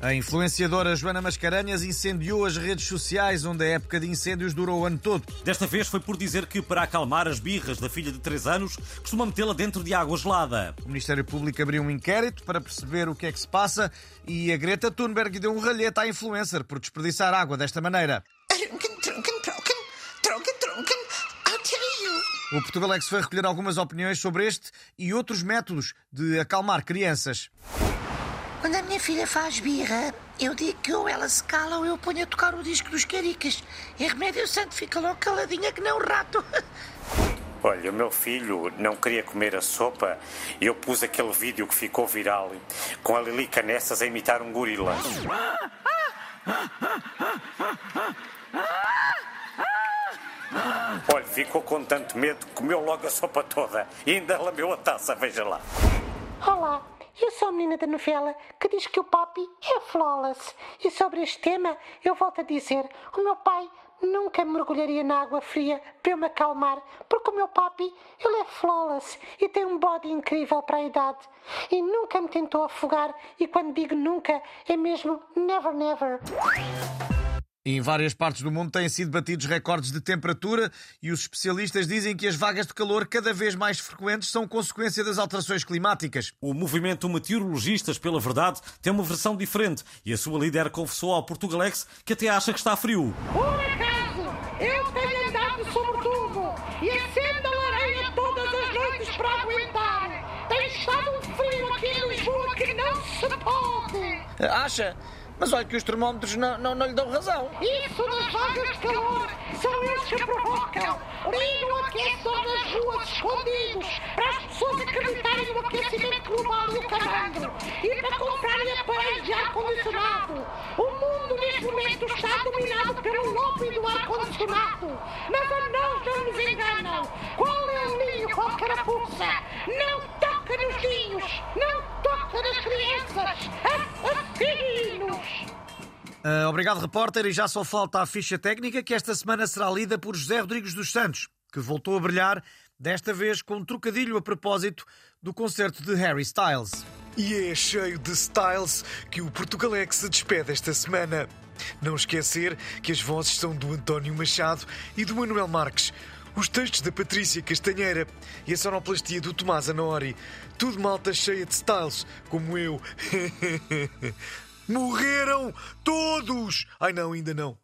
A influenciadora Joana Mascarenhas incendiou as redes sociais, onde a época de incêndios durou o ano todo. Desta vez foi por dizer que, para acalmar as birras da filha de 3 anos, costuma metê-la dentro de água gelada. O Ministério Público abriu um inquérito para perceber o que é que se passa e a Greta Thunberg deu um ralhete à influencer por desperdiçar água desta maneira. O Portugalex foi recolher algumas opiniões sobre este e outros métodos de acalmar crianças. Quando a minha filha faz birra, eu digo que ou ela se cala ou eu ponho a tocar o disco dos caricas. E remédio santo fica logo caladinha que nem um rato. Olha, o meu filho não queria comer a sopa e eu pus aquele vídeo que ficou viral com a Lili Canessas a imitar um gorila. Olha, ficou com tanto medo que comeu logo a sopa toda e ainda lambeu a taça, veja lá. Olá, eu sou a menina da novela que diz que o papi é flawless. E sobre este tema, eu volto a dizer: o meu pai nunca mergulharia na água fria para eu me acalmar, porque o meu papi, ele é flawless e tem um body incrível para a idade. E nunca me tentou afogar, e quando digo nunca, é mesmo never, never. E em várias partes do mundo têm sido batidos recordes de temperatura e os especialistas dizem que as vagas de calor cada vez mais frequentes são consequência das alterações climáticas. O movimento Meteorologistas pela Verdade tem uma versão diferente e a sua líder confessou ao Portugalex que até acha que está frio. Por acaso, eu tenho andado sobre tudo e acendo a lareira todas as noites para aguentar. Tem estado um frio aqui em Lisboa que não se pode. Acha? Mas olha que os termómetros não, não, não lhe dão razão. Isso das vagas de calor são eles que provocam. Ligam aquecedor nas ruas escondidos para as pessoas acreditarem no aquecimento global e o calandro. E para comprarem aparelhos de ar-condicionado. O mundo neste momento está dominado pelo lobby do ar-condicionado. Mas a nós não nos enganam. Qual é o linho, qual carapuça? Uh, obrigado, repórter. E já só falta a ficha técnica que esta semana será lida por José Rodrigues dos Santos, que voltou a brilhar, desta vez com um trocadilho a propósito do concerto de Harry Styles. E é cheio de styles que o Portugalex se despede esta semana. Não esquecer que as vozes são do António Machado e do Manuel Marques. Os textos da Patrícia Castanheira e a sonoplastia do Tomás Anori. Tudo malta cheia de styles, como eu. Morreram todos! Ai não, ainda não.